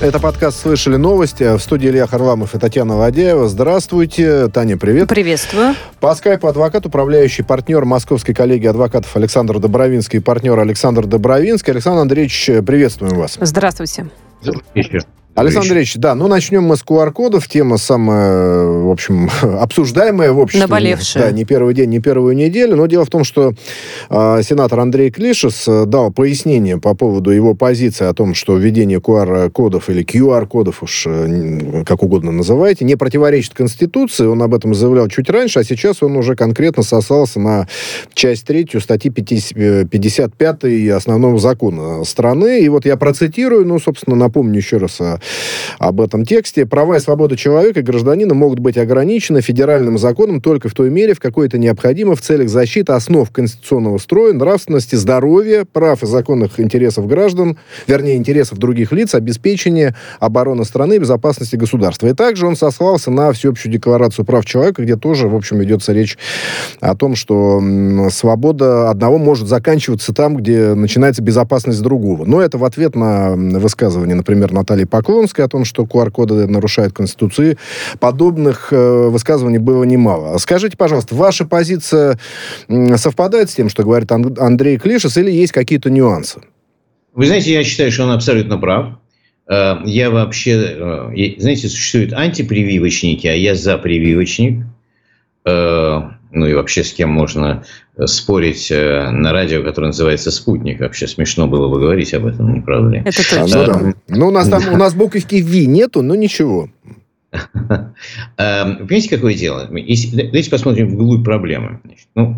Это подкаст «Слышали новости». В студии Илья Харламов и Татьяна Ладяева. Здравствуйте. Таня, привет. Приветствую. По скайпу адвокат, управляющий партнер Московской коллегии адвокатов Александр Добровинский и партнер Александр Добровинский. Александр Андреевич, приветствуем вас. Здравствуйте. Здравствуйте. Александр Андреевич, да, ну начнем мы с QR-кодов. Тема самая, в общем, обсуждаемая в обществе. Наболевшая. Да, не первый день, не первую неделю. Но дело в том, что э, сенатор Андрей Клишес э, дал пояснение по поводу его позиции о том, что введение QR-кодов или QR-кодов, уж э, как угодно называйте, не противоречит Конституции. Он об этом заявлял чуть раньше, а сейчас он уже конкретно сослался на часть третью статьи 55 основного закона страны. И вот я процитирую, ну, собственно, напомню еще раз о об этом тексте. Права и свободы человека и гражданина могут быть ограничены федеральным законом только в той мере, в какой это необходимо в целях защиты основ конституционного строя, нравственности, здоровья, прав и законных интересов граждан, вернее, интересов других лиц, обеспечения обороны страны и безопасности государства. И также он сослался на всеобщую декларацию прав человека, где тоже, в общем, ведется речь о том, что свобода одного может заканчиваться там, где начинается безопасность другого. Но это в ответ на высказывание, например, Натальи Поклон, Поклонской о том, что QR-коды нарушают Конституцию. Подобных э, высказываний было немало. Скажите, пожалуйста, ваша позиция совпадает с тем, что говорит Андрей Клишес, или есть какие-то нюансы? Вы знаете, я считаю, что он абсолютно прав. Э, я вообще, э, знаете, существуют антипрививочники, а я за прививочник. Э, ну и вообще с кем можно спорить э, на радио, которое называется «Спутник». Вообще смешно было бы говорить об этом, не правда ли? Это точно. А, ну, да. ну, у нас там, у нас буковки «Ви» нету, но ничего. Эм, понимаете, какое дело? Давайте посмотрим вглубь проблемы. Ну,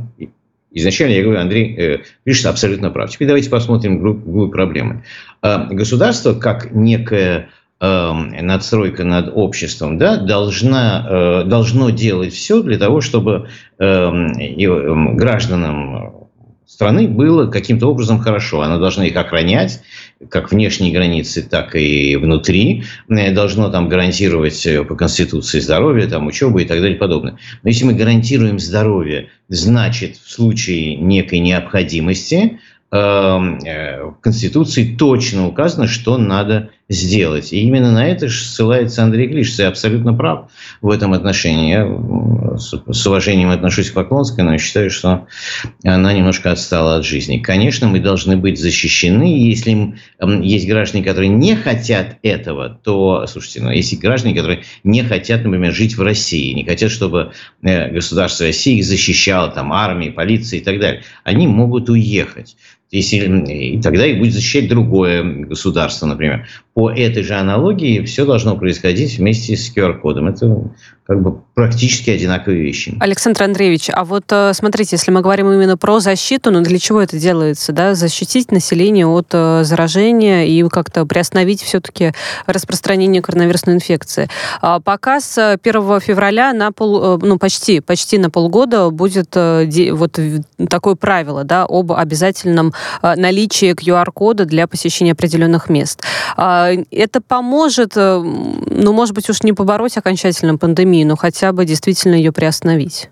изначально я говорю, Андрей э, пишет абсолютно прав. Теперь давайте посмотрим вглубь проблемы. Э, государство, как некое Эм, надстройка над обществом, да, должна, э, должно делать все для того, чтобы эм, эм, гражданам страны было каким-то образом хорошо. Она должна их охранять, как внешние границы, так и внутри. Э, должно там гарантировать э, по Конституции здоровье, там, учебу и так далее и подобное. Но если мы гарантируем здоровье, значит, в случае некой необходимости в Конституции точно указано, что надо сделать. И именно на это же ссылается Андрей Глиш. Я абсолютно прав в этом отношении. Я с уважением отношусь к Поклонской, но считаю, что она немножко отстала от жизни. Конечно, мы должны быть защищены. Если есть граждане, которые не хотят этого, то, слушайте, ну, есть граждане, которые не хотят, например, жить в России, не хотят, чтобы э, государство России их защищало, там, армия, полиция и так далее, они могут уехать. Если, и тогда их будет защищать другое государство, например по этой же аналогии все должно происходить вместе с QR-кодом. Это как бы практически одинаковые вещи. Александр Андреевич, а вот э, смотрите, если мы говорим именно про защиту, ну для чего это делается? Да? Защитить население от э, заражения и как-то приостановить все-таки распространение коронавирусной инфекции. Пока с 1 февраля на пол, э, ну почти, почти на полгода будет вот такое правило да, об обязательном наличии QR-кода для посещения определенных мест. А, это поможет, ну, может быть, уж не побороть окончательно пандемию, но хотя бы действительно ее приостановить?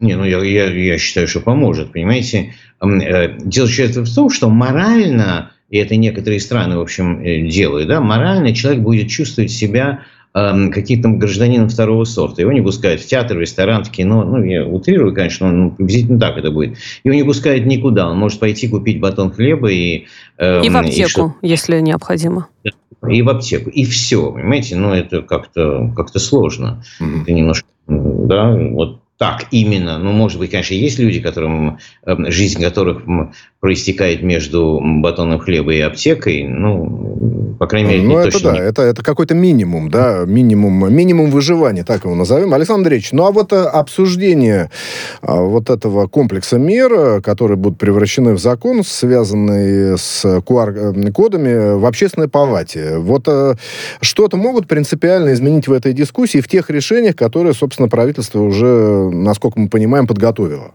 Не, ну я, я, я считаю, что поможет. Понимаете, э, дело в том, что морально, и это некоторые страны, в общем, э, делают, да, морально человек будет чувствовать себя эм, каким-то гражданином второго сорта. Его не пускают в театр, в ресторан, в кино. Ну, я утрирую, конечно, но приблизительно так это будет. Его не пускают никуда. Он может пойти купить батон хлеба и... Эм, и в аптеку, и если необходимо и в аптеку, и все, понимаете, ну это как-то как сложно, mm-hmm. это немножко, да, вот так именно, ну может быть, конечно, есть люди, которым эм, жизнь которых проистекает между батоном хлеба и аптекой, ну, по крайней мере, ну, это точно да, не... это, это какой-то минимум, да, минимум, минимум выживания, так его назовем. Александр Андреевич, ну, а вот э, обсуждение а, вот этого комплекса мер, э, которые будут превращены в закон, связанный с QR-кодами э, в общественной палате, вот что-то могут принципиально изменить в этой дискуссии, в тех решениях, которые, собственно, правительство уже, насколько мы понимаем, подготовило?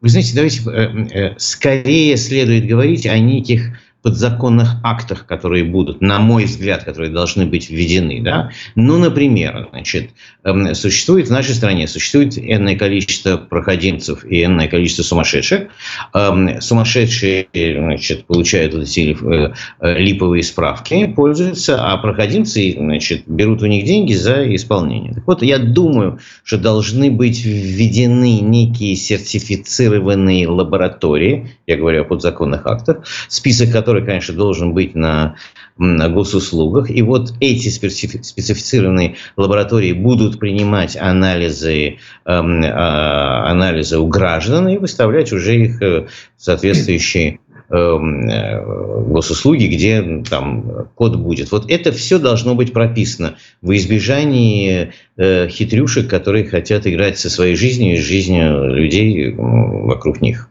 Вы знаете, давайте э, э, скорее следует говорить о неких подзаконных актах, которые будут, на мой взгляд, которые должны быть введены. Да? Ну, например, значит, эм, существует в нашей стране существует энное количество проходимцев и энное количество сумасшедших. Эм, сумасшедшие значит, получают вот эти э, э, липовые справки, пользуются, а проходимцы значит, берут у них деньги за исполнение. Так вот, я думаю, что должны быть введены некие сертифицированные лаборатории, я говорю о подзаконных актах, список которых который, конечно, должен быть на, на госуслугах. И вот эти специфицированные лаборатории будут принимать анализы, э, анализы у граждан и выставлять уже их э, соответствующие эм, э, госуслуги, где там код будет. Вот это все должно быть прописано в избежании Э, хитрюшек, которые хотят играть со своей жизнью и жизнью людей вокруг них.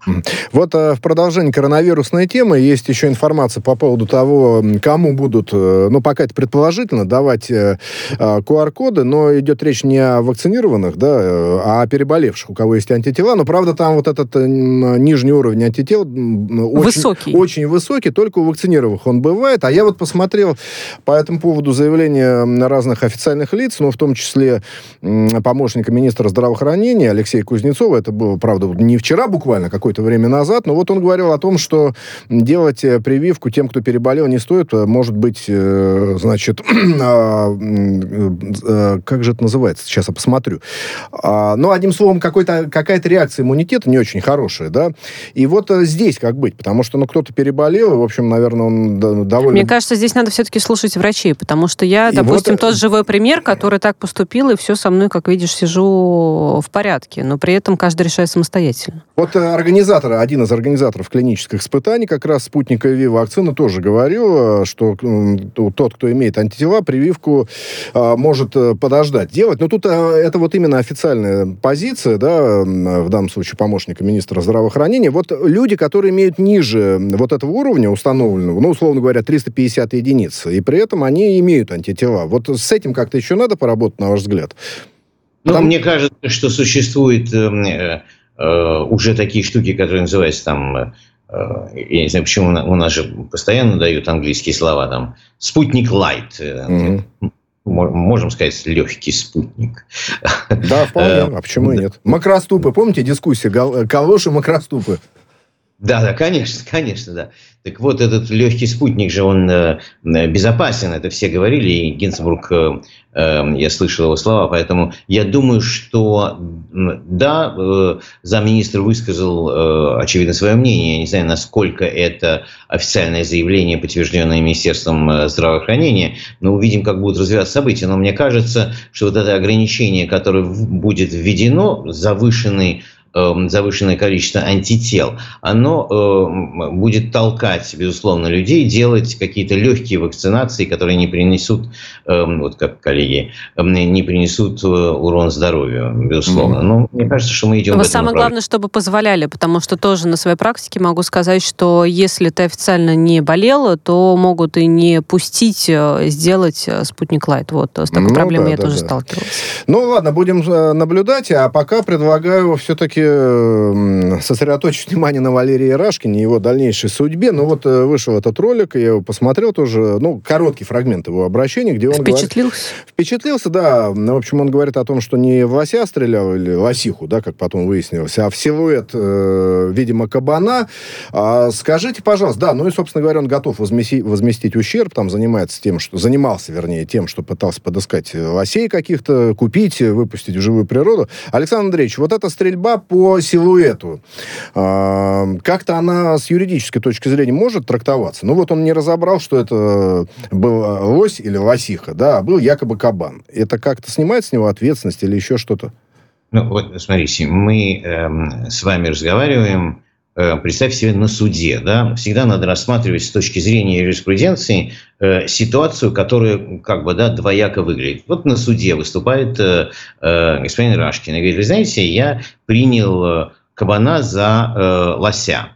Вот э, в продолжении коронавирусной темы есть еще информация по поводу того, кому будут, э, ну, пока это предположительно, давать QR-коды, но идет речь не о вакцинированных, да, а о переболевших, у кого есть антитела. Но, правда, там вот этот нижний уровень антител очень высокий. очень высокий, только у вакцинированных он бывает. А я вот посмотрел по этому поводу заявления разных официальных лиц, ну, в том числе помощника министра здравоохранения Алексея Кузнецова. Это было, правда, не вчера буквально, какое-то время назад. Но вот он говорил о том, что делать э, прививку тем, кто переболел, не стоит. Э, может быть, э, значит, а, как же это называется? Сейчас я посмотрю. А, ну, одним словом, какая-то реакция иммунитета не очень хорошая, да. И вот здесь как быть? Потому что, ну, кто-то переболел, и, в общем, наверное, он довольно... Мне кажется, здесь надо все-таки слушать врачей, потому что я, допустим, вот... тот живой пример, который так поступил, и все со мной, как видишь, сижу в порядке. Но при этом каждый решает самостоятельно. Вот э, организатор, один из организаторов клинических испытаний, как раз спутника ВИ вакцины, тоже говорил, э, что тот, кто имеет антитела, прививку э, может подождать делать. Но тут это вот именно официальная позиция, да, в данном случае помощника министра здравоохранения. Вот люди, которые имеют ниже вот этого уровня установленного, ну, условно говоря, 350 единиц, и при этом они имеют антитела. Вот с этим как-то еще надо поработать, на ваш взгляд? Взгляд? Ну, там... мне кажется, что существуют э, э, уже такие штуки, которые называются там, э, я не знаю, почему у нас же постоянно дают английские слова, там, спутник лайт. Mm-hmm. Можем сказать, легкий спутник. Да, вполне. А почему и нет? Макроступы. Помните дискуссию? Калоши макроступы. Да, да, конечно, конечно, да. Так вот, этот легкий спутник же, он э, безопасен, это все говорили, и Гинзбург, э, э, я слышал его слова, поэтому я думаю, что, да, э, замминистр высказал, э, очевидно, свое мнение, я не знаю, насколько это официальное заявление, подтвержденное Министерством э, здравоохранения, но увидим, как будут развиваться события, но мне кажется, что вот это ограничение, которое будет введено, завышенный завышенное количество антител, оно э, будет толкать, безусловно, людей делать какие-то легкие вакцинации, которые не принесут, э, вот как коллеги, э, не принесут э, урон здоровью, безусловно. Mm-hmm. Но мне кажется, что мы идем Но в самое главное, чтобы позволяли, потому что тоже на своей практике могу сказать, что если ты официально не болела, то могут и не пустить э, сделать э, спутник Лайт. Вот с такой ну, проблемой да, я да, тоже да. сталкивалась. Ну ладно, будем наблюдать, а пока предлагаю все-таки все-таки сосредоточить внимание на Валерии Рашкине и его дальнейшей судьбе. Ну вот э, вышел этот ролик, я его посмотрел тоже, ну, короткий фрагмент его обращения, где он Впечатлился? Говорит, впечатлился, да. Ну, в общем, он говорит о том, что не в лося стрелял, или лосиху, да, как потом выяснилось, а в силуэт, э, видимо, кабана. А, скажите, пожалуйста, да, ну и, собственно говоря, он готов возместить, возместить ущерб, там занимается тем, что, занимался, вернее, тем, что пытался подыскать лосей каких-то, купить, выпустить в живую природу. Александр Андреевич, вот эта стрельба по силуэту. А, как-то она с юридической точки зрения может трактоваться. Ну вот он не разобрал, что это был лось или лосиха, да, а был якобы кабан. Это как-то снимает с него ответственность или еще что-то? Ну вот, смотрите, мы э, с вами разговариваем э, представь себе на суде, да, всегда надо рассматривать с точки зрения юриспруденции э, ситуацию, которая как бы, да, двояко выглядит. Вот на суде выступает э, э, господин Рашкин и говорит, вы знаете, я принял э, кабана за э, лося.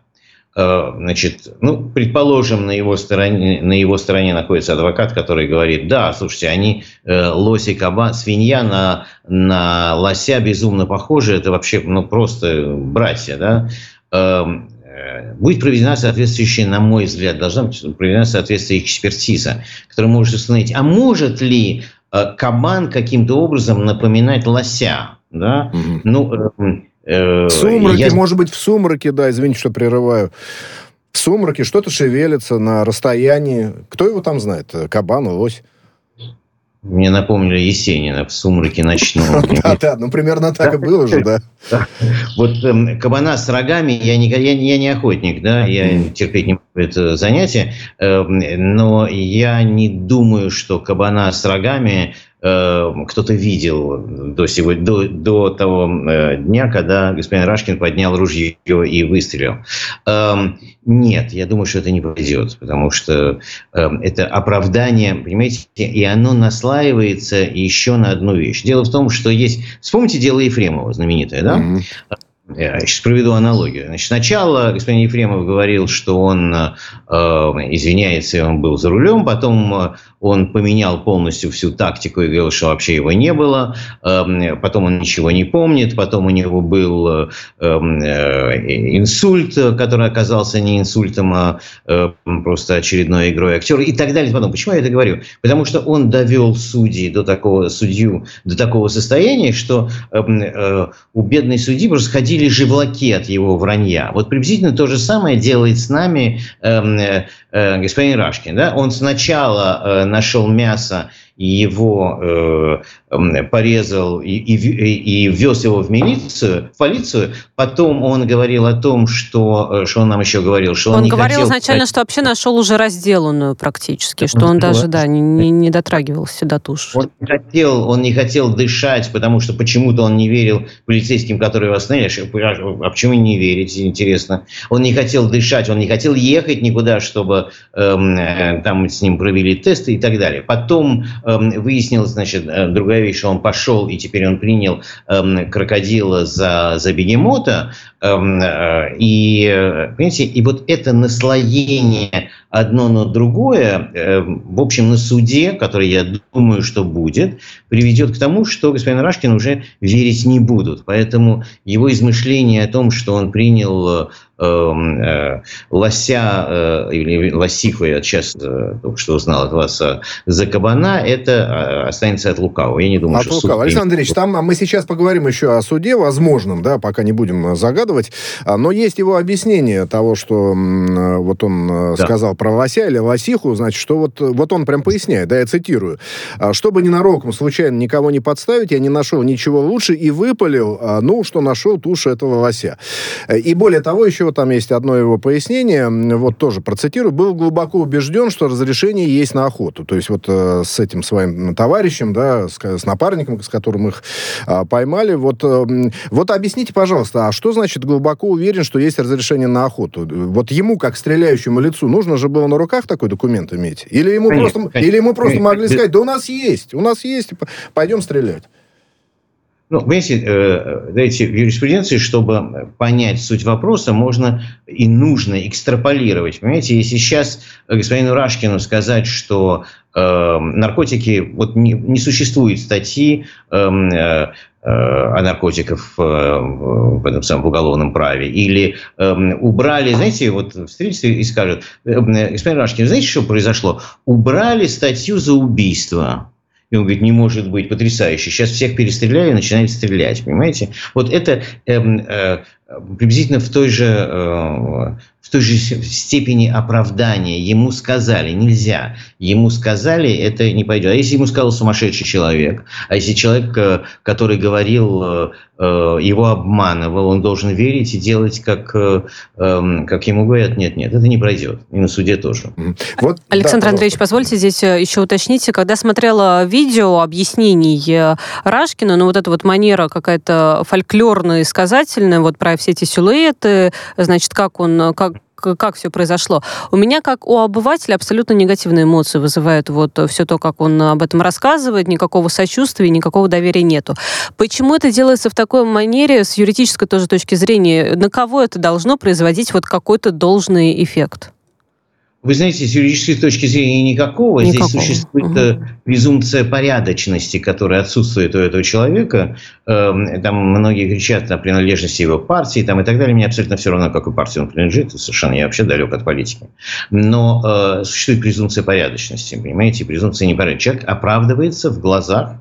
Значит, ну, предположим, на его стороне, на его стороне находится адвокат, который говорит, да, слушайте, они э, и кабан, свинья на, на лося безумно похожи, это вообще, ну, просто братья, да. Эм, будет проведена соответствующая, на мой взгляд, должна быть проведена соответствующая экспертиза, которая может установить, а может ли кабан каким-то образом напоминать лося, да? Угу. Ну, э, в сумраке, я... может быть, в сумраке, да, извините, что прерываю. В сумраке что-то шевелится на расстоянии. Кто его там знает? Кабан, лось? Мне напомнили Есенина в «Сумраке ночном». Да, да, ну примерно так и было же, да. Вот эм, кабана с рогами, я не, охотник, да, я терпеть не могу это занятие, эм, но я не думаю, что кабана с рогами кто-то видел до, сегодня, до, до того э, дня, когда господин Рашкин поднял ружье и выстрелил. Эм, нет, я думаю, что это не пойдет, потому что эм, это оправдание, понимаете, и оно наслаивается еще на одну вещь. Дело в том, что есть... Вспомните дело Ефремова, знаменитое, да? Mm-hmm. Я сейчас проведу аналогию. Значит, сначала господин Ефремов говорил, что он э, извиняется, он был за рулем, потом э, он поменял полностью всю тактику и говорил, что вообще его не было, э, потом он ничего не помнит, потом у него был э, эм, э, инсульт, который оказался не инсультом, а э, просто очередной игрой актера и так далее. Потом, почему я это говорю? Потому что он довел судьи до такого, судью до такого состояния, что эм, э, у бедной судьи просто ходили живлаки от его вранья. Вот приблизительно то же самое делает с нами эм, э, э, господин Рашкин. Да? Он сначала э, нашел мясо его э, порезал и, и, и вез его в милицию, в полицию. Потом он говорил о том, что, э, что он нам еще говорил, что он, он не говорил хотел... изначально, что вообще нашел уже разделанную практически, что он даже да, не, не, не дотрагивался до туши. Он не, хотел, он не хотел дышать, потому что почему-то он не верил полицейским, которые его остановили. А почему не верите, интересно? Он не хотел дышать, он не хотел ехать никуда, чтобы эм, э, там с ним провели тесты и так далее. Потом выяснилось, значит, э, другая вещь, что он пошел, и теперь он принял эм, крокодила за, за бегемота, эм, э, и, понимаете, и вот это наслоение одно на другое, в общем, на суде, который, я думаю, что будет, приведет к тому, что господин Рашкин уже верить не будут. Поэтому его измышления о том, что он принял Эм, лося э, или лосиху, я сейчас э, только что узнал от вас, за кабана, это останется от лукавого. Я не думаю, от что лукавого. Александр Андреевич, там мы сейчас поговорим еще о суде возможном, да, пока не будем загадывать, а, но есть его объяснение того, что вот он да. сказал про лося или лосиху, значит, что вот, вот он прям поясняет, да, я цитирую, «А, чтобы ненароком случайно никого не подставить, я не нашел ничего лучше и выпалил, а, ну, что нашел тушу этого лося. И более того, еще там есть одно его пояснение, вот тоже процитирую, был глубоко убежден, что разрешение есть на охоту. То есть вот э, с этим своим товарищем, да, с, с напарником, с которым их э, поймали, вот, э, вот объясните, пожалуйста, а что значит глубоко уверен, что есть разрешение на охоту? Вот ему, как стреляющему лицу, нужно же было на руках такой документ иметь? Или ему конечно, просто, конечно. Или ему просто могли сказать, да у нас есть, у нас есть, пойдем стрелять? Ну, понимаете, э, знаете, в юриспруденции, чтобы понять суть вопроса, можно и нужно экстраполировать. Понимаете, если сейчас господину Рашкину сказать, что э, наркотики, вот не, не существует статьи эм, э, э, о наркотиках в, в этом самом уголовном праве. Или э, убрали, знаете, вот встретится и скажут, э, господин Рашкин, знаете, что произошло? Убрали статью за убийство. И он говорит, не может быть, потрясающе. Сейчас всех перестреляли и начинает стрелять, понимаете? Вот это э, э, приблизительно в той же, э, в той же степени оправдания. Ему сказали, нельзя. Ему сказали, это не пойдет. А если ему сказал сумасшедший человек, а если человек, э, который говорил, э, его обманывал, он должен верить и делать, как, эм, как ему говорят, нет, нет, это не пройдет. И на суде тоже. Вот, Александр да, Андреевич, позвольте здесь еще уточнить. Когда смотрела видео объяснений Рашкина, ну вот эта вот манера какая-то фольклорная и сказательная, вот про все эти силуэты, значит, как он, как, как все произошло. У меня, как у обывателя, абсолютно негативные эмоции вызывают вот все то, как он об этом рассказывает, никакого сочувствия, никакого доверия нету. Почему это делается в такой манере, с юридической тоже точки зрения, на кого это должно производить вот какой-то должный эффект? Вы знаете, с юридической точки зрения никакого. никакого. Здесь существует угу. презумпция порядочности, которая отсутствует у этого человека. Эм, там многие кричат о принадлежности его партии там, и так далее. Мне абсолютно все равно, какой партии он принадлежит. Совершенно я вообще далек от политики. Но э, существует презумпция порядочности, понимаете? Презумпция непорядочности. Человек оправдывается в глазах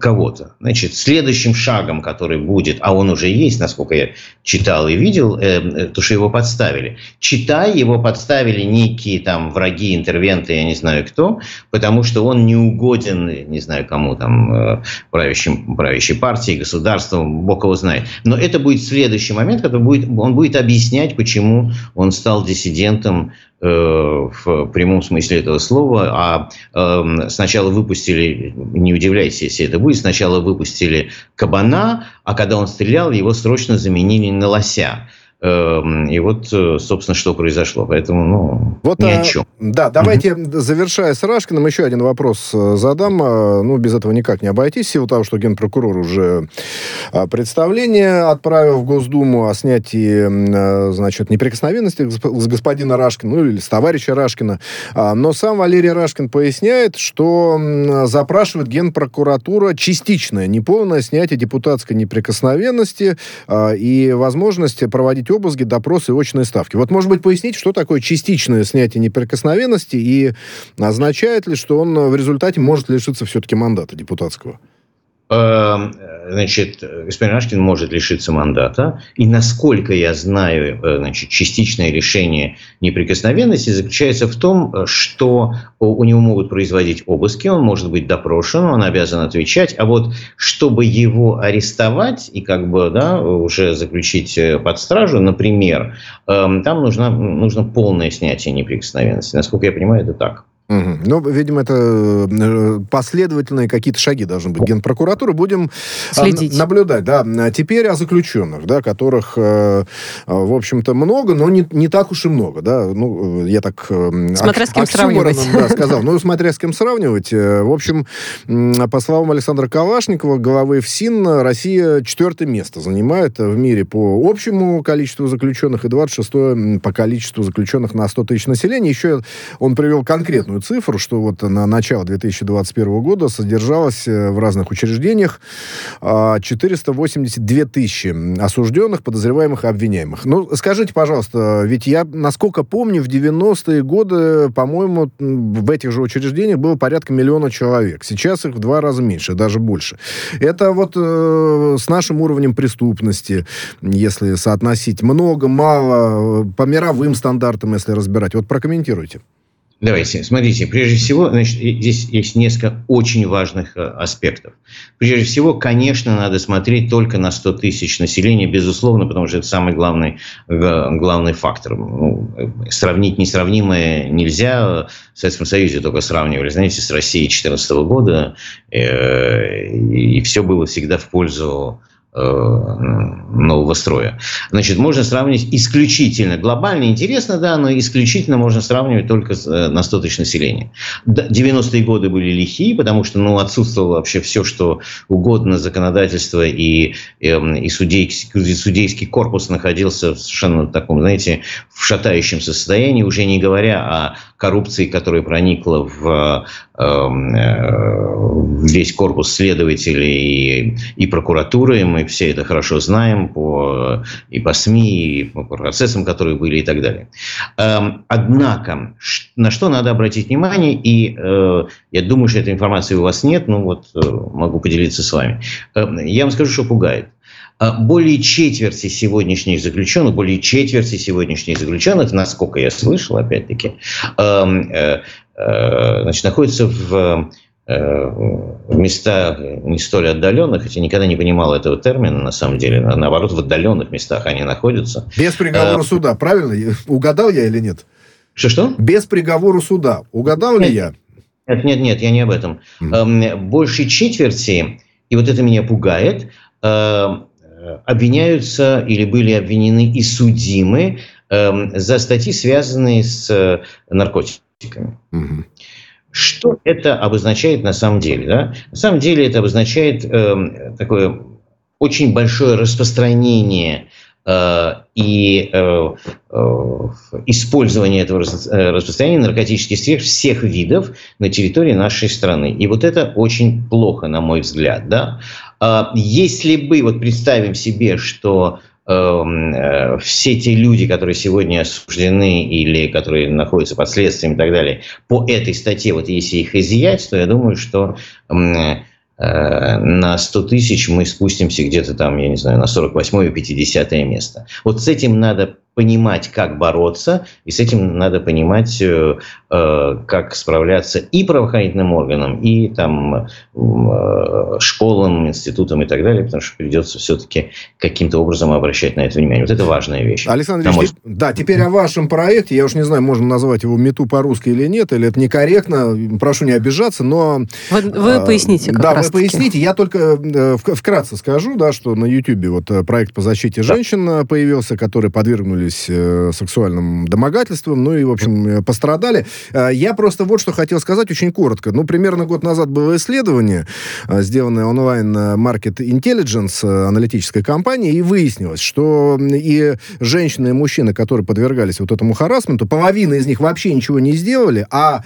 кого-то. Значит, следующим шагом, который будет, а он уже есть, насколько я читал и видел, э, э, то, что его подставили. Читай, его подставили некие там враги, интервенты, я не знаю кто, потому что он не угоден, не знаю кому там, э, правящим, правящей партии, государству, бог его знает. Но это будет следующий момент, когда будет, он будет объяснять, почему он стал диссидентом Э, в прямом смысле этого слова, а э, сначала выпустили, не удивляйтесь, если это будет, сначала выпустили кабана, а когда он стрелял, его срочно заменили на лося. Эм, и вот, э, собственно, что произошло. Поэтому, ну, вот, ни о чем. Да, давайте, mm-hmm. завершая с Рашкиным, еще один вопрос э, задам. Э, ну, без этого никак не обойтись. В силу того, что генпрокурор уже представление отправил в Госдуму о снятии, значит, неприкосновенности с господина Рашкина, ну, или с товарища Рашкина. А, но сам Валерий Рашкин поясняет, что запрашивает генпрокуратура частичное, неполное снятие депутатской неприкосновенности а, и возможность проводить проводить обыски, допросы и очные ставки. Вот, может быть, пояснить, что такое частичное снятие неприкосновенности и означает ли, что он в результате может лишиться все-таки мандата депутатского? Эм, значит, господин Рашкин может лишиться мандата. И насколько я знаю, э, значит, частичное решение неприкосновенности заключается в том, что у него могут производить обыски, он может быть допрошен, он обязан отвечать. А вот чтобы его арестовать и как бы да, уже заключить э, под стражу, например, эм, там нужно, нужно полное снятие неприкосновенности. Насколько я понимаю, это так. Угу. Ну, видимо, это э, последовательные какие-то шаги должны быть Генпрокуратуры. Будем а, Следить. наблюдать. Да. Теперь о заключенных, да, которых, э, в общем-то, много, но не, не так уж и много. Да. Ну, я так... Смотря ок- с кем сравнивать. Да, сказал. Ну, смотря с кем сравнивать. Э, в общем, по словам Александра Калашникова, главы ФСИН, Россия четвертое место занимает в мире по общему количеству заключенных и 26 по количеству заключенных на 100 тысяч населения. Еще он привел конкретную интересную цифру, что вот на начало 2021 года содержалось э, в разных учреждениях 482 а, тысячи осужденных, подозреваемых и обвиняемых. Ну, скажите, пожалуйста, ведь я, насколько помню, в 90-е годы, по-моему, в этих же учреждениях было порядка миллиона человек. Сейчас их в два раза меньше, даже больше. Это вот э, с нашим уровнем преступности, если соотносить много, мало, по мировым стандартам, если разбирать. Вот прокомментируйте. Давайте, смотрите, прежде всего, значит, здесь есть несколько очень важных э, аспектов. Прежде всего, конечно, надо смотреть только на 100 тысяч населения, безусловно, потому что это самый главный, главный фактор. Ну, сравнить несравнимое нельзя. В Советском Союзе только сравнивали, знаете, с Россией 2014 года, э, и все было всегда в пользу Э, нового строя. Значит, можно сравнить исключительно, глобально интересно, да, но исключительно можно сравнивать только э, на 100 тысяч населения. 90-е годы были лихие, потому что ну, отсутствовало вообще все, что угодно, законодательство и, эм, и, и судейский, судейский корпус находился в совершенно таком, знаете, в шатающемся состоянии, уже не говоря о коррупции, которая проникла в эм, э, весь корпус следователей и, прокуратуры. Мы все это хорошо знаем по, и по СМИ, и по процессам, которые были и так далее. Эм, однако, на что надо обратить внимание, и э, я думаю, что этой информации у вас нет, но вот э, могу поделиться с вами. Эм, я вам скажу, что пугает. Э, более четверти сегодняшних заключенных, более четверти сегодняшних заключенных, насколько я слышал, опять-таки, значит, находятся в Э, в места не столь отдаленных, хотя никогда не понимал этого термина, на самом деле, наоборот, в отдаленных местах они находятся. Без приговора а, суда, правильно? Угадал я или нет? Что-что? Без приговора суда. Угадал нет, ли я? Нет, нет, нет, я не об этом. Mm. Больше четверти, и вот это меня пугает, обвиняются или были обвинены и судимы за статьи, связанные с наркотиками. Mm-hmm. Что это обозначает на самом деле? Да? На самом деле это обозначает э, такое очень большое распространение и использование этого распространения наркотических средств всех видов на территории нашей страны. И вот это очень плохо, на мой взгляд. Да? Если бы, вот представим себе, что Эм, э, все те люди, которые сегодня осуждены или которые находятся под следствием и так далее, по этой статье, вот если их изъять, то я думаю, что э, на 100 тысяч мы спустимся где-то там, я не знаю, на 48 и 50 место. Вот с этим надо понимать, как бороться, и с этим надо понимать, э, э, как справляться и правоохранительным органам, и там э, школам, институтам и так далее, потому что придется все-таки каким-то образом обращать на это внимание. Вот это важная вещь. Александр Ильич, мой... да, теперь о вашем проекте. Я уж не знаю, можно назвать его мету по-русски или нет, или это некорректно. Прошу не обижаться, но... Вы, вы поясните как Да, вы поясните. Я только вкратце скажу, да, что на YouTube вот проект по защите женщин да. появился, который подвергнули подверглись э, сексуальным домогательствам, ну и, в общем, э, пострадали. Э, я просто вот что хотел сказать очень коротко. Ну, примерно год назад было исследование, сделанное онлайн Market Intelligence аналитической компании, и выяснилось, что и женщины, и мужчины, которые подвергались вот этому харасменту, половина из них вообще ничего не сделали, а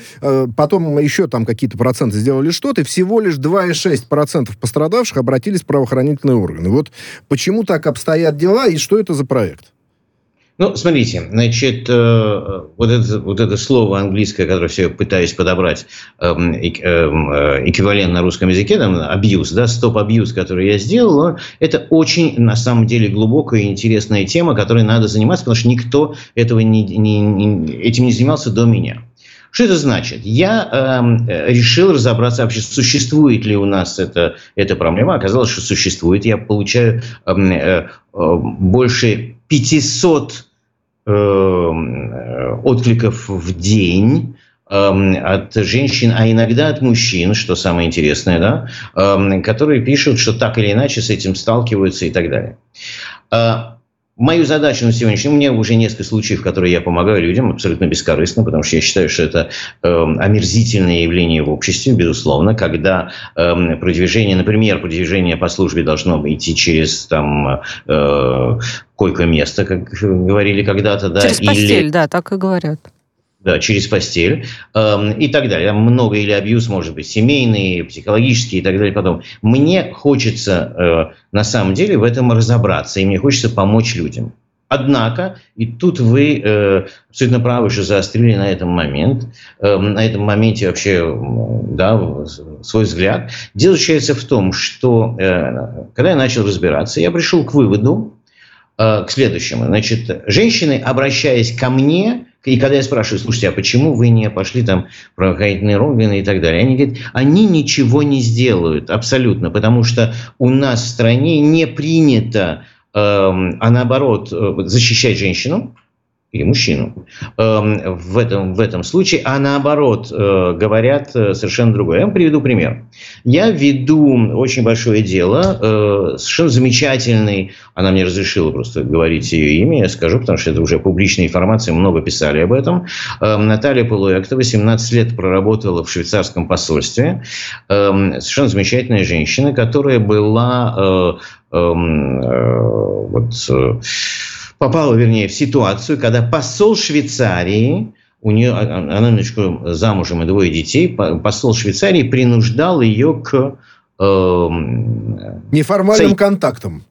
потом еще там какие-то проценты сделали что-то, и всего лишь 2,6% пострадавших обратились в правоохранительные органы. Вот почему так обстоят дела, и что это за проект? Ну, смотрите, значит, э, вот это, вот это слово английское, которое все пытаюсь подобрать, эм, эм, э, эквивалент на русском языке, там, абьюз, да, стоп-абьюз, который я сделал, это очень, на самом деле, глубокая и интересная тема, которой надо заниматься, потому что никто этого не, не, не, этим не занимался до меня. Что это значит? Я э, решил разобраться вообще, существует ли у нас это, эта проблема. Оказалось, что существует. Я получаю э, э, больше 500 Э, откликов в день эм, от женщин, а иногда от мужчин, что самое интересное, да, эм, которые пишут, что так или иначе с этим сталкиваются и так далее. Мою задачу на сегодняшний день, у меня уже несколько случаев, в которые я помогаю людям абсолютно бескорыстно, потому что я считаю, что это э, омерзительное явление в обществе, безусловно, когда э, продвижение, например, продвижение по службе должно идти через там э, койко-место, как говорили когда-то. Да, через постель, или... да, так и говорят да, через постель э, и так далее. Там много или абьюз может быть семейный, психологический и так далее. Потом мне хочется э, на самом деле в этом разобраться, и мне хочется помочь людям. Однако, и тут вы э, абсолютно правы, что заострили на этом момент, э, на этом моменте вообще, да, свой взгляд. Дело заключается в том, что э, когда я начал разбираться, я пришел к выводу, э, к следующему. Значит, женщины, обращаясь ко мне, и когда я спрашиваю, слушайте, а почему вы не пошли там правоохранительные органы и так далее, они говорят, они ничего не сделают абсолютно, потому что у нас в стране не принято, э, а наоборот, э, защищать женщину, или мужчину эм, в этом, в этом случае, а наоборот э, говорят э, совершенно другое. Я вам приведу пример. Я веду очень большое дело, э, совершенно замечательный, она мне разрешила просто говорить ее имя, я скажу, потому что это уже публичная информация, много писали об этом. Эм, Наталья Полуэкта 18 лет проработала в швейцарском посольстве. Эм, совершенно замечательная женщина, которая была вот попала, вернее, в ситуацию, когда посол Швейцарии, у нее, а, а, она немножко замужем и двое детей, посол Швейцарии принуждал ее к... Э, Неформальным сои... контактам.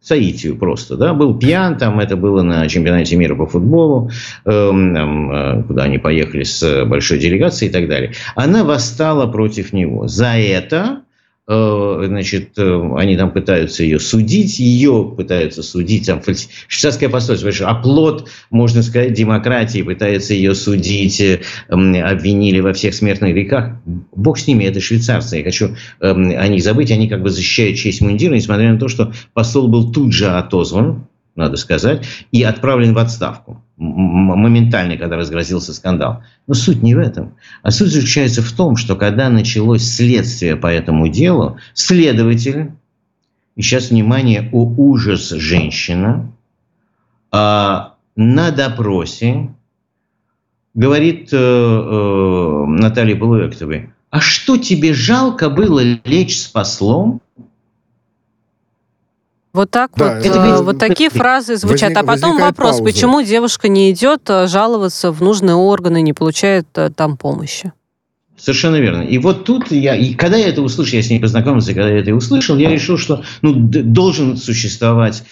Соитию просто, да, был пьян, там это было на чемпионате мира по футболу, э, э, куда они поехали с большой делегацией и так далее. Она восстала против него. За это Э, значит, э, они там пытаются ее судить, ее пытаются судить, там, швейцарское посольство, оплот, можно сказать, демократии, пытается ее судить, э, обвинили во всех смертных грехах. Бог с ними, это швейцарцы, я хочу о них забыть, они как бы защищают честь мундира, несмотря на то, что посол был тут же отозван, надо сказать, и отправлен в отставку моментально, когда разгрозился скандал. Но суть не в этом. А суть заключается в том, что когда началось следствие по этому делу, следователь, и сейчас внимание, о ужас женщина, а, на допросе говорит э, э, Наталье Полуэктовой, а что тебе жалко было лечь с послом Вот так да, вот, это, вот такие фразы звучат. Возник, а потом вопрос, пауза. почему девушка не идет жаловаться в нужные органы, не получает там помощи? Совершенно верно. И вот тут я, и когда я это услышал, я с ней познакомился, когда я это услышал, я решил, что ну, должен существовать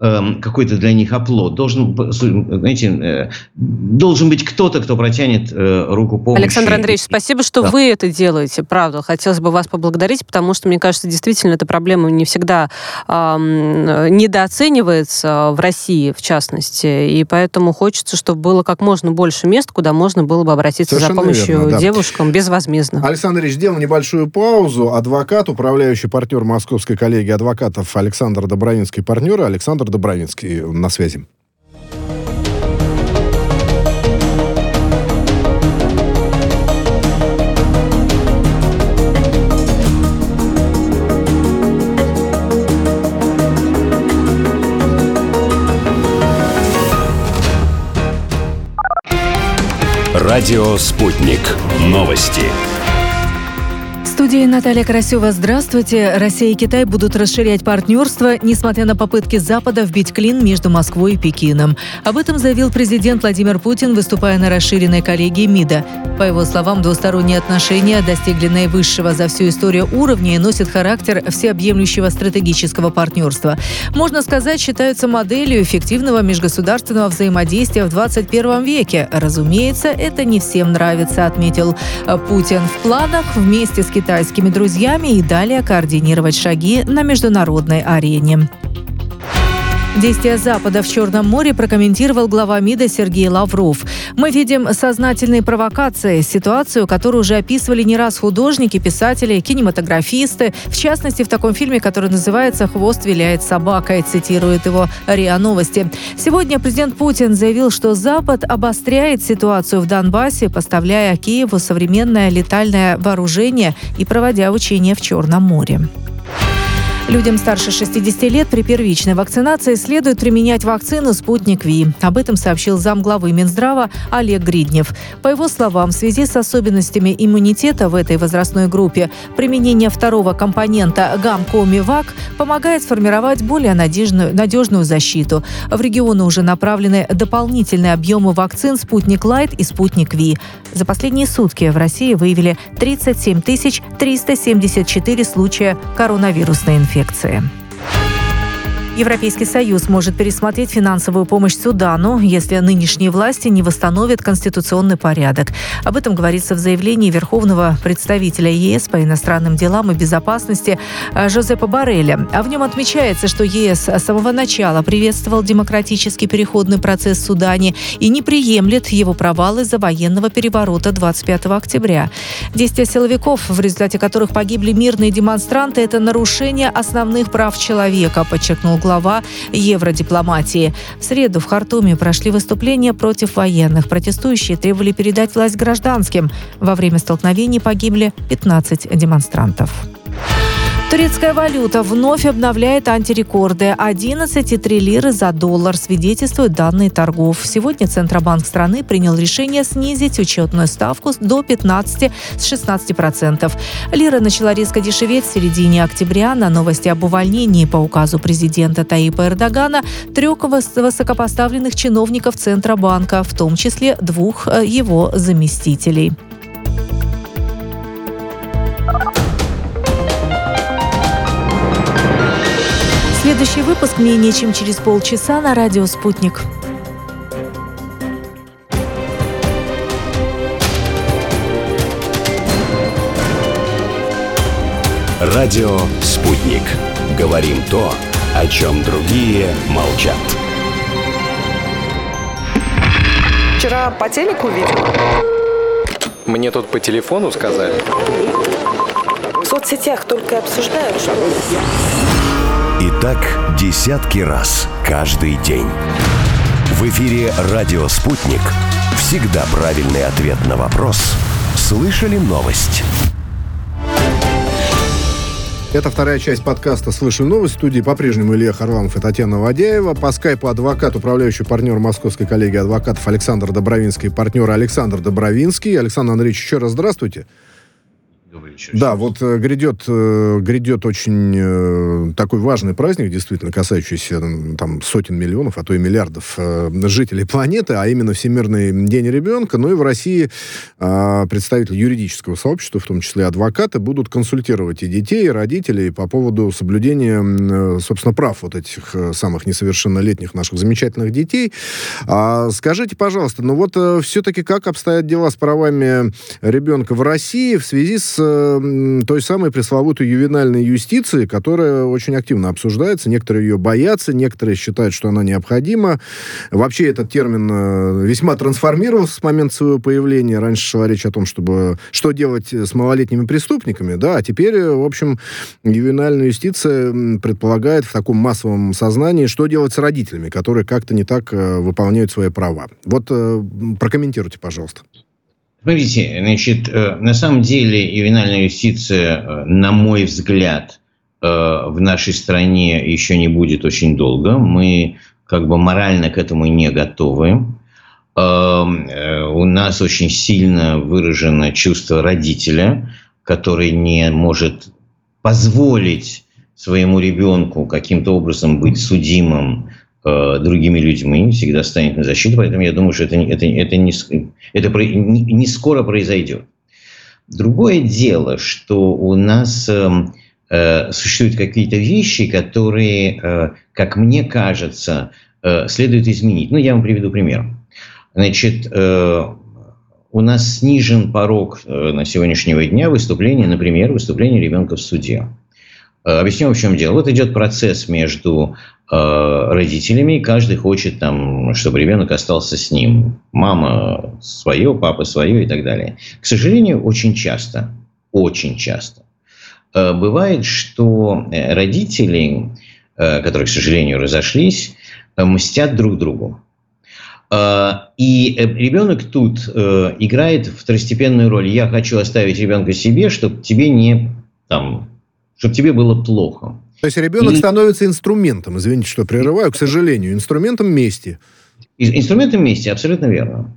какой-то для них оплот. Должен, знаете, э, должен быть кто-то, кто протянет э, руку помощи. Александр Андреевич, спасибо, что да. вы это делаете, правда. Хотелось бы вас поблагодарить, потому что, мне кажется, действительно эта проблема не всегда э, недооценивается в России, в частности. И поэтому хочется, чтобы было как можно больше мест, куда можно было бы обратиться Совершенно за помощью верно, да. девушкам безвозмездно. Александр Ильич, сделал небольшую паузу. Адвокат, управляющий партнер Московской коллегии адвокатов Александр Добровинский, партнер Александр Добровинский на связи. Радио «Спутник». Новости студии Наталья Красева. Здравствуйте. Россия и Китай будут расширять партнерство, несмотря на попытки Запада вбить клин между Москвой и Пекином. Об этом заявил президент Владимир Путин, выступая на расширенной коллегии МИДа. По его словам, двусторонние отношения достигли наивысшего за всю историю уровня и носят характер всеобъемлющего стратегического партнерства. Можно сказать, считаются моделью эффективного межгосударственного взаимодействия в 21 веке. Разумеется, это не всем нравится, отметил Путин. В планах вместе с Китаем китайскими друзьями и далее координировать шаги на международной арене. Действия Запада в Черном море прокомментировал глава МИДа Сергей Лавров. Мы видим сознательные провокации, ситуацию, которую уже описывали не раз художники, писатели, кинематографисты. В частности, в таком фильме, который называется «Хвост виляет собакой», цитирует его РИА Новости. Сегодня президент Путин заявил, что Запад обостряет ситуацию в Донбассе, поставляя Киеву современное летальное вооружение и проводя учения в Черном море. Людям старше 60 лет при первичной вакцинации следует применять вакцину «Спутник Ви». Об этом сообщил замглавы Минздрава Олег Гриднев. По его словам, в связи с особенностями иммунитета в этой возрастной группе, применение второго компонента гам-коми-вак помогает сформировать более надежную, надежную защиту. В регионы уже направлены дополнительные объемы вакцин «Спутник Лайт» и «Спутник Ви». За последние сутки в России выявили 37 374 случая коронавирусной инфекции инфекции. Европейский Союз может пересмотреть финансовую помощь Судану, если нынешние власти не восстановят конституционный порядок. Об этом говорится в заявлении Верховного представителя ЕС по иностранным делам и безопасности Жозепа Барреля. А в нем отмечается, что ЕС с самого начала приветствовал демократический переходный процесс в Судане и не приемлет его провал из-за военного переворота 25 октября. Действия силовиков, в результате которых погибли мирные демонстранты, это нарушение основных прав человека, подчеркнул глава евродипломатии. В среду в Хартуме прошли выступления против военных. Протестующие требовали передать власть гражданским. Во время столкновений погибли 15 демонстрантов. Турецкая валюта вновь обновляет антирекорды. 11,3 лиры за доллар, свидетельствуют данные торгов. Сегодня Центробанк страны принял решение снизить учетную ставку до 15 с 16 процентов. Лира начала резко дешеветь в середине октября на новости об увольнении по указу президента Таипа Эрдогана трех высокопоставленных чиновников Центробанка, в том числе двух э, его заместителей. Следующий выпуск менее чем через полчаса на радио «Спутник». Радио «Спутник». Говорим то, о чем другие молчат. Вчера по телеку видел. Мне тут по телефону сказали. В соцсетях только обсуждают, что... И так десятки раз каждый день. В эфире «Радио Спутник». Всегда правильный ответ на вопрос. Слышали новость? Это вторая часть подкаста «Слышу новость». В студии по-прежнему Илья Харламов и Татьяна Вадяева. По скайпу адвокат, управляющий партнер Московской коллегии адвокатов Александр Добровинский, партнер Александр Добровинский. Александр Андреевич, еще раз здравствуйте. Да, вот э, грядет, э, грядет очень э, такой важный праздник, действительно, касающийся там сотен миллионов, а то и миллиардов жителей планеты, а именно Всемирный день ребенка. Ну и в России а, представители юридического сообщества, в том числе адвокаты, будут консультировать и детей, и родителей по поводу соблюдения, собственно, прав вот этих самых несовершеннолетних наших замечательных детей. А, скажите, пожалуйста, ну вот все-таки как обстоят дела с правами ребенка в России в связи с той самой пресловутой ювенальной юстиции, которая очень активно обсуждается. Некоторые ее боятся, некоторые считают, что она необходима. Вообще этот термин э, весьма трансформировался с момента своего появления. Раньше шла речь о том, чтобы что делать с малолетними преступниками, да, а теперь, э, в общем, ювенальная юстиция предполагает в таком массовом сознании, что делать с родителями, которые как-то не так э, выполняют свои права. Вот прокомментируйте, пожалуйста. Смотрите, значит, э, на самом деле ювенальная юстиция, э, на мой взгляд, э, в нашей стране еще не будет очень долго. Мы как бы морально к этому не готовы. У нас очень сильно выражено чувство родителя, который не может позволить своему ребенку каким-то образом быть судимым другими людьми, всегда станет на защиту, поэтому я думаю, что это, это, это, не, это не, не скоро произойдет. Другое дело, что у нас э, э, существуют какие-то вещи, которые, э, как мне кажется, э, следует изменить. Ну, я вам приведу пример. Значит, э, у нас снижен порог э, на сегодняшнего дня выступления, например, выступления ребенка в суде. Э, объясню, в чем дело. Вот идет процесс между Э, родителями, и каждый хочет, там, чтобы ребенок остался с ним. Мама свое, папа свое и так далее. К сожалению, очень часто, очень часто э, бывает, что родители, которые, к сожалению, разошлись, мстят друг другу. И ребенок тут играет второстепенную роль. Я хочу оставить ребенка себе, чтобы тебе не там, чтобы тебе было плохо. То есть ребенок и... становится инструментом, извините, что прерываю, к сожалению, инструментом мести. Инструментом мести, абсолютно верно.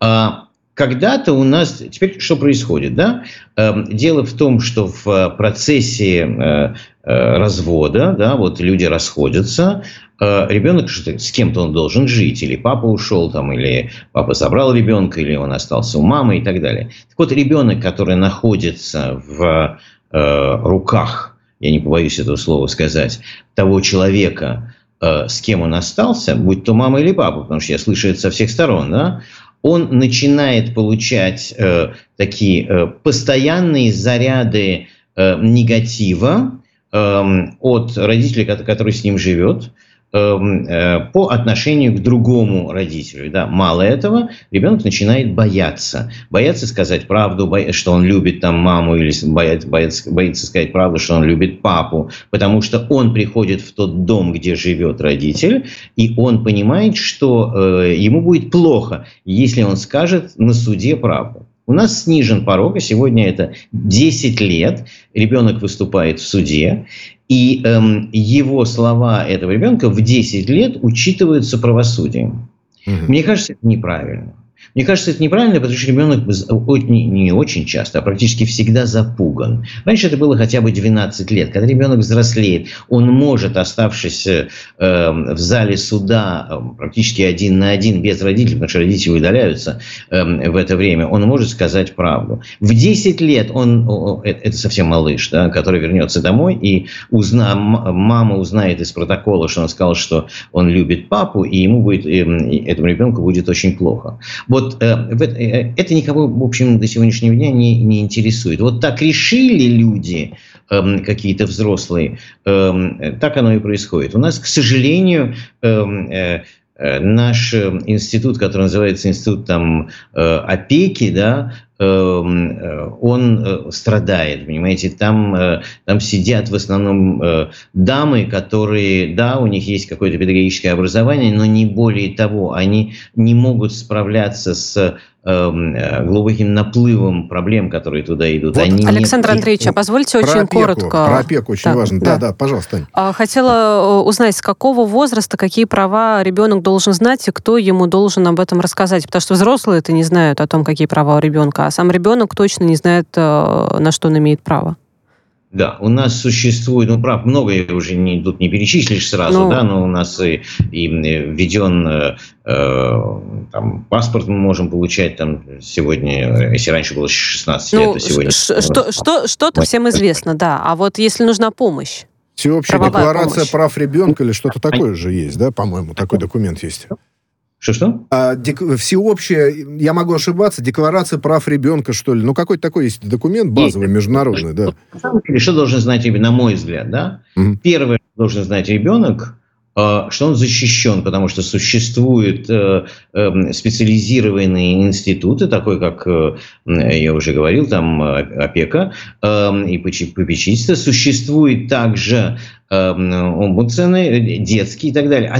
А, когда-то у нас, теперь что происходит, да? Эм, дело в том, что в процессе э, э, развода, да, вот люди расходятся, э, ребенок с кем-то он должен жить, или папа ушел, там, или папа забрал ребенка, или он остался у мамы и так далее. Так вот, ребенок, который находится в руках я не побоюсь этого слова сказать, того человека, э, с кем он остался, будь то мама или папа, потому что я слышу это со всех сторон, да, он начинает получать э, такие э, постоянные заряды э, негатива э, от родителей, который с ним живет, э, по отношению к другому родителю. Да. Мало этого, ребенок начинает бояться. Бояться сказать правду, что он любит там маму, или боится, боится, боится сказать правду, что он любит папу, потому что он приходит в тот дом, где живет родитель, и он понимает, что э, ему будет плохо, если он скажет на суде правду. У нас снижен порог, и сегодня это 10 лет. Ребенок выступает в суде, и эм, его слова этого ребенка в 10 лет учитываются правосудием. Угу. Мне кажется, это неправильно. Мне кажется, это неправильно, потому что ребенок не очень часто, а практически всегда запуган. Раньше это было хотя бы 12 лет. Когда ребенок взрослеет, он может, оставшись э, в зале суда э, практически один на один, без родителей, потому что родители удаляются э, в это время, он может сказать правду. В 10 лет он, э, это совсем малыш, да, который вернется домой, и узна, мама узнает из протокола, что он сказал, что он любит папу, и ему будет, этому ребенку будет очень плохо. Вот э, э, это никого, в общем, до сегодняшнего дня не, не интересует. Вот так решили люди, э, какие-то взрослые, э, так оно и происходит. У нас, к сожалению, эм, э, э, наш институт, который называется институт там, э, опеки, да, эм, э, он страдает, понимаете, там, там сидят в основном дамы, которые, да, у них есть какое-то педагогическое образование, но не более того, они не могут справляться с Эм, э, глубоким наплывом проблем, которые туда идут. Вот, Они Александр не... Андреевич, а позвольте про очень опеку, коротко. Про опеку очень так, важно. Да, да, да пожалуйста. А, хотела э, узнать, с какого возраста, какие права ребенок должен знать, и кто ему должен об этом рассказать. Потому что взрослые это не знают о том, какие права у ребенка. Ребенка, а сам ребенок точно не знает, э, на что он имеет право. Да, у нас существует, ну, прав, многое уже не, тут не перечислишь сразу, ну, да, но у нас и, и введен э, э, там, паспорт мы можем получать там сегодня, если раньше было 16 ну, лет, то сегодня... Что, что, что-то всем известно, да, а вот если нужна помощь, Всеобщая декларация помощь. прав ребенка или что-то такое же есть, да, по-моему, такой документ есть. Что-что? А, дек... Всеобщая, я могу ошибаться, декларация прав ребенка, что ли. Ну, какой-то такой есть документ базовый, есть. международный, да. На самом деле, что должен знать, на мой взгляд, да? Угу. Первое, должен знать ребенок, а, что он защищен, потому что существуют э, эм, специализированные институты, такой как, э, я уже говорил, там э, опека эм, и попечительство. Существует также омбудсмены, детские и так далее. А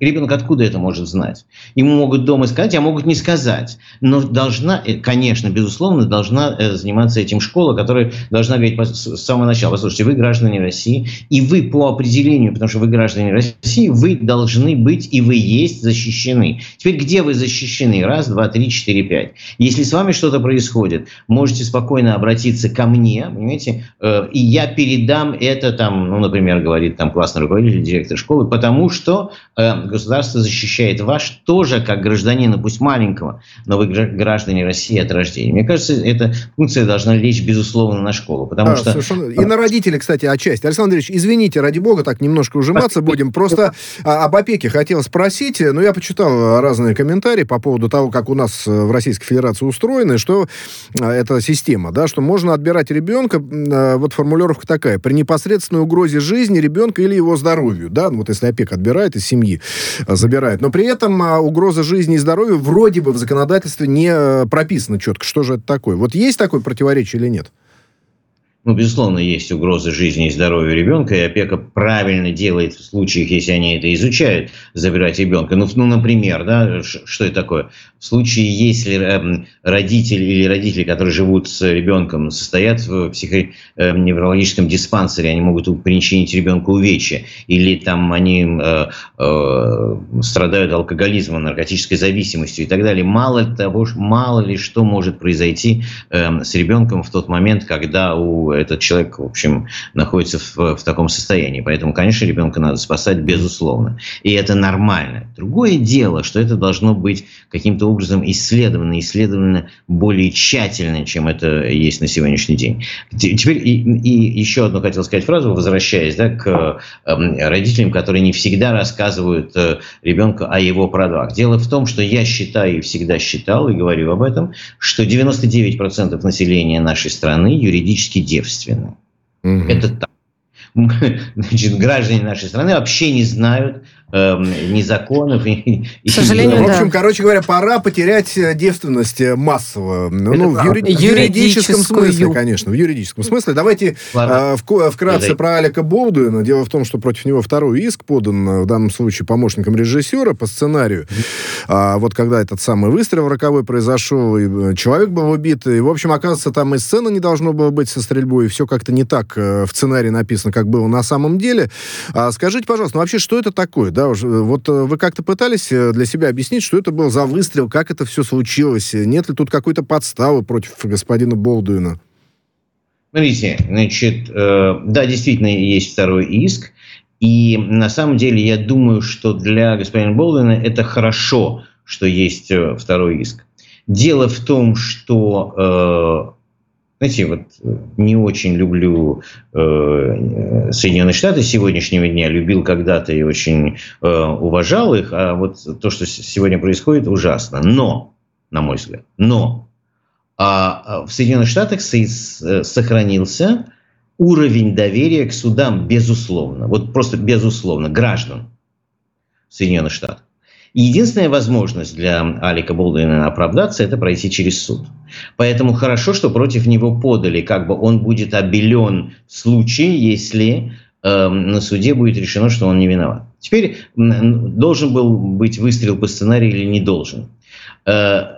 ребенок откуда это может знать? Ему могут дома сказать, а могут не сказать. Но должна, э, конечно, безусловно, должна э, заниматься этим школа, которая должна говорить с самого начала. Послушайте, вы граждане России, и вы по определению, потому что вы граждане России, вы должны быть и вы есть защищены. Теперь где вы защищены? Раз, два, три, четыре, пять. Если с вами что-то происходит, можете спокойно обратиться ко мне, понимаете, э, и я передам это там, ну, например, говорит там классный руководитель, директор школы, потому что э, государство защищает вас тоже как гражданина, пусть маленького, но вы граждане России от рождения. Мне кажется, эта функция должна лечь, безусловно, на школу, потому да, что... Совершенно... И на родителей, кстати, отчасти. Александр Ильич, извините, ради бога, так немножко ужиматься будем. Просто а, об опеке хотел спросить, но я почитал разные комментарии по поводу того, как у нас в Российской Федерации устроено, что а, эта система, да, что можно отбирать ребенка, а, вот формулировка такая, при непосредственной угрозе жизни жизни ребенка или его здоровью, да, ну, вот если опека отбирает из семьи, а, забирает. Но при этом а, угроза жизни и здоровью вроде бы в законодательстве не а, прописана четко. Что же это такое? Вот есть такое противоречие или нет? Ну, безусловно, есть угроза жизни и здоровью ребенка, и опека правильно делает в случаях, если они это изучают, забирать ребенка. Ну, ну например, да, что это такое? В случае, если эм, родители или родители, которые живут с ребенком, состоят в психоневрологическом диспансере, они могут причинить ребенку увечья, или там они э, э, страдают алкоголизмом, наркотической зависимостью и так далее. Мало того, мало ли что может произойти э, с ребенком в тот момент, когда у этот человек, в общем, находится в, в таком состоянии. Поэтому, конечно, ребенка надо спасать, безусловно. И это нормально. Другое дело, что это должно быть каким-то образом исследовано, исследовано более тщательно, чем это есть на сегодняшний день. Теперь и, и еще одну хотел сказать фразу, возвращаясь да, к э, родителям, которые не всегда рассказывают э, ребенку о его правах. Дело в том, что я считаю и всегда считал, и говорю об этом, что 99% населения нашей страны юридически девственны девственны. Угу. Это так. Значит, граждане нашей страны вообще не знают ни законов. И, К сожалению, В общем, короче говоря, пора потерять э, девственность э, массово. Ну, ну в, юри... в юридическом смысле, конечно. В юридическом смысле. Давайте э, в, вкратце про Алика Болдуина. Дело в том, что против него второй иск подан, в данном случае, помощником режиссера по сценарию. А, вот когда этот самый выстрел роковой произошел, и человек был убит, и, в общем, оказывается, там и сцена не должно было быть со стрельбой, и все как-то не так в сценарии написано, как было на самом деле. А, скажите, пожалуйста, ну, вообще, что это такое? Да, уже, вот э, вы как-то пытались э, для себя объяснить, что это был за выстрел, как это все случилось, нет ли тут какой-то подставы против господина Болдуина? Смотрите, значит, э, да, действительно есть второй иск, и на самом деле я думаю, что для господина Болдуина это хорошо, что есть э, второй иск. Дело в том, что знаете, вот э, не очень люблю э, Соединенные Штаты сегодняшнего дня, любил когда-то и очень э, уважал их, а вот то, что сегодня происходит, ужасно. Но, на мой взгляд, но а, а в Соединенных Штатах э, сохранился уровень доверия к судам, безусловно, вот просто безусловно, граждан Соединенных Штатов. Единственная возможность для Алика Болдуина оправдаться – это пройти через суд. Поэтому хорошо, что против него подали, как бы он будет обелен в случае, если э, на суде будет решено, что он не виноват. Теперь должен был быть выстрел по сценарию или не должен. Э,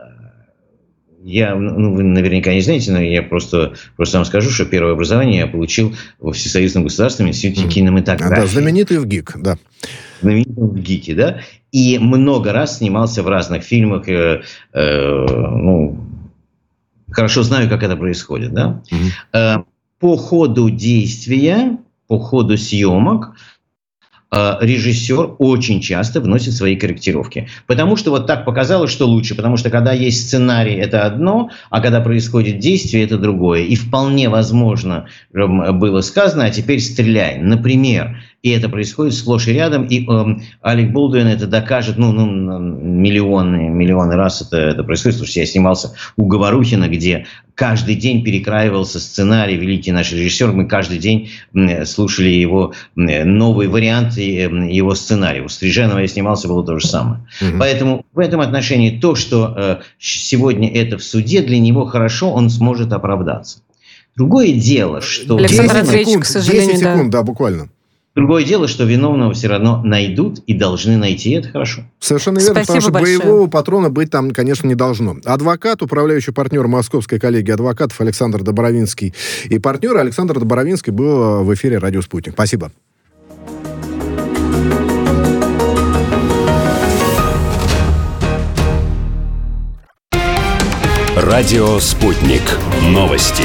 я, ну, вы наверняка не знаете, но я просто, просто вам скажу, что первое образование я получил во Всесоюзном государственном институте mm. кинематографии. Да, знаменитый в ГИК, да. Знаменитый в ГИКе, да. И много раз снимался в разных фильмах, э, э, ну, хорошо знаю, как это происходит. Да? Угу. По ходу действия, по ходу съемок Э, режиссер очень часто вносит свои корректировки. Потому что вот так показалось, что лучше. Потому что когда есть сценарий, это одно, а когда происходит действие, это другое. И вполне возможно было сказано, а теперь стреляй. Например, и это происходит сплошь и рядом, и э, Алек Болдуин это докажет, ну, ну, миллионы, миллионы раз это, это происходит. Слушайте, я снимался у Говорухина, где каждый день перекраивался сценарий, великий наш режиссер, мы каждый день слушали его новые варианты его сценария. У Стриженова я снимался, было то же самое. Угу. Поэтому в этом отношении то, что э, сегодня это в суде, для него хорошо, он сможет оправдаться. Другое дело, что... Александр 10 секунд, к сожалению, 10 секунд, да, да буквально. Другое дело, что виновного все равно найдут и должны найти. Это хорошо. Совершенно верно, Спасибо потому что большое. боевого патрона быть там, конечно, не должно. Адвокат, управляющий партнер Московской коллегии адвокатов Александр Добровинский и партнер Александр Добровинский был в эфире «Радио Спутник». Спасибо. Радио «Спутник». Новости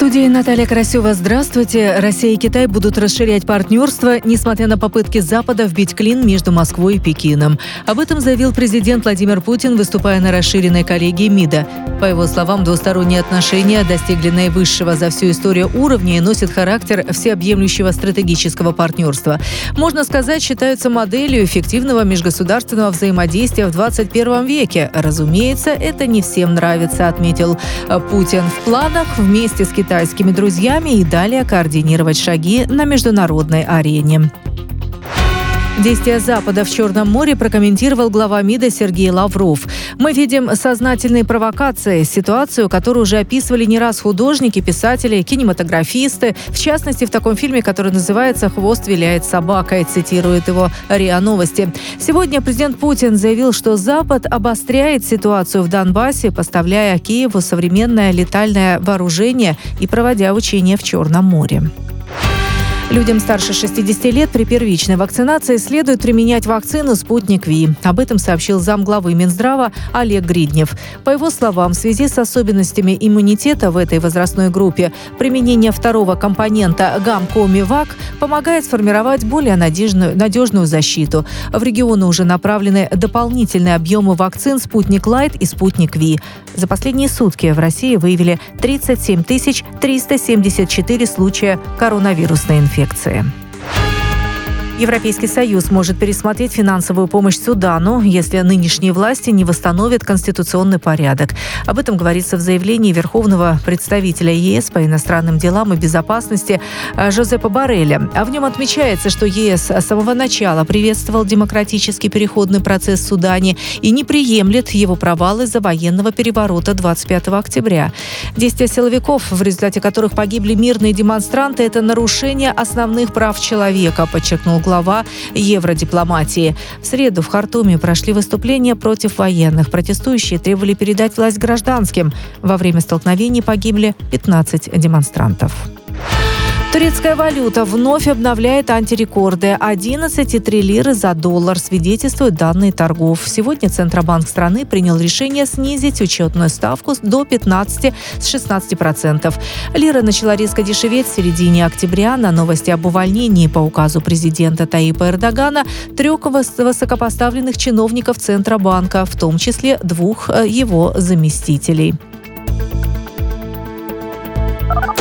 студии Наталья Карасева. Здравствуйте. Россия и Китай будут расширять партнерство, несмотря на попытки Запада вбить клин между Москвой и Пекином. Об этом заявил президент Владимир Путин, выступая на расширенной коллегии МИДа. По его словам, двусторонние отношения достигли наивысшего за всю историю уровня и носят характер всеобъемлющего стратегического партнерства. Можно сказать, считаются моделью эффективного межгосударственного взаимодействия в 21 веке. Разумеется, это не всем нравится, отметил Путин. В планах вместе с Китаем китайскими друзьями и далее координировать шаги на международной арене. Действия Запада в Черном море прокомментировал глава МИДа Сергей Лавров. Мы видим сознательные провокации, ситуацию, которую уже описывали не раз художники, писатели, кинематографисты. В частности, в таком фильме, который называется «Хвост виляет собакой», цитирует его РИА Новости. Сегодня президент Путин заявил, что Запад обостряет ситуацию в Донбассе, поставляя Киеву современное летальное вооружение и проводя учения в Черном море. Людям старше 60 лет при первичной вакцинации следует применять вакцину «Спутник Ви». Об этом сообщил замглавы Минздрава Олег Гриднев. По его словам, в связи с особенностями иммунитета в этой возрастной группе, применение второго компонента гам-коми-вак помогает сформировать более надежную, надежную защиту. В регионы уже направлены дополнительные объемы вакцин «Спутник Лайт» и «Спутник Ви». За последние сутки в России выявили 37 374 случая коронавирусной инфекции инфекции. Европейский Союз может пересмотреть финансовую помощь Судану, если нынешние власти не восстановят конституционный порядок. Об этом говорится в заявлении Верховного представителя ЕС по иностранным делам и безопасности Жозепа Барреля. А в нем отмечается, что ЕС с самого начала приветствовал демократический переходный процесс в Судане и не приемлет его провал из-за военного переворота 25 октября. Действия силовиков, в результате которых погибли мирные демонстранты, это нарушение основных прав человека, подчеркнул глава евродипломатии. В среду в Хартуме прошли выступления против военных. Протестующие требовали передать власть гражданским. Во время столкновений погибли 15 демонстрантов. Турецкая валюта вновь обновляет антирекорды. 11,3 лиры за доллар свидетельствуют данные торгов. Сегодня Центробанк страны принял решение снизить учетную ставку до 15 с 16%. Лира начала резко дешеветь в середине октября. На новости об увольнении по указу президента Таипа Эрдогана трех высокопоставленных чиновников Центробанка, в том числе двух э, его заместителей.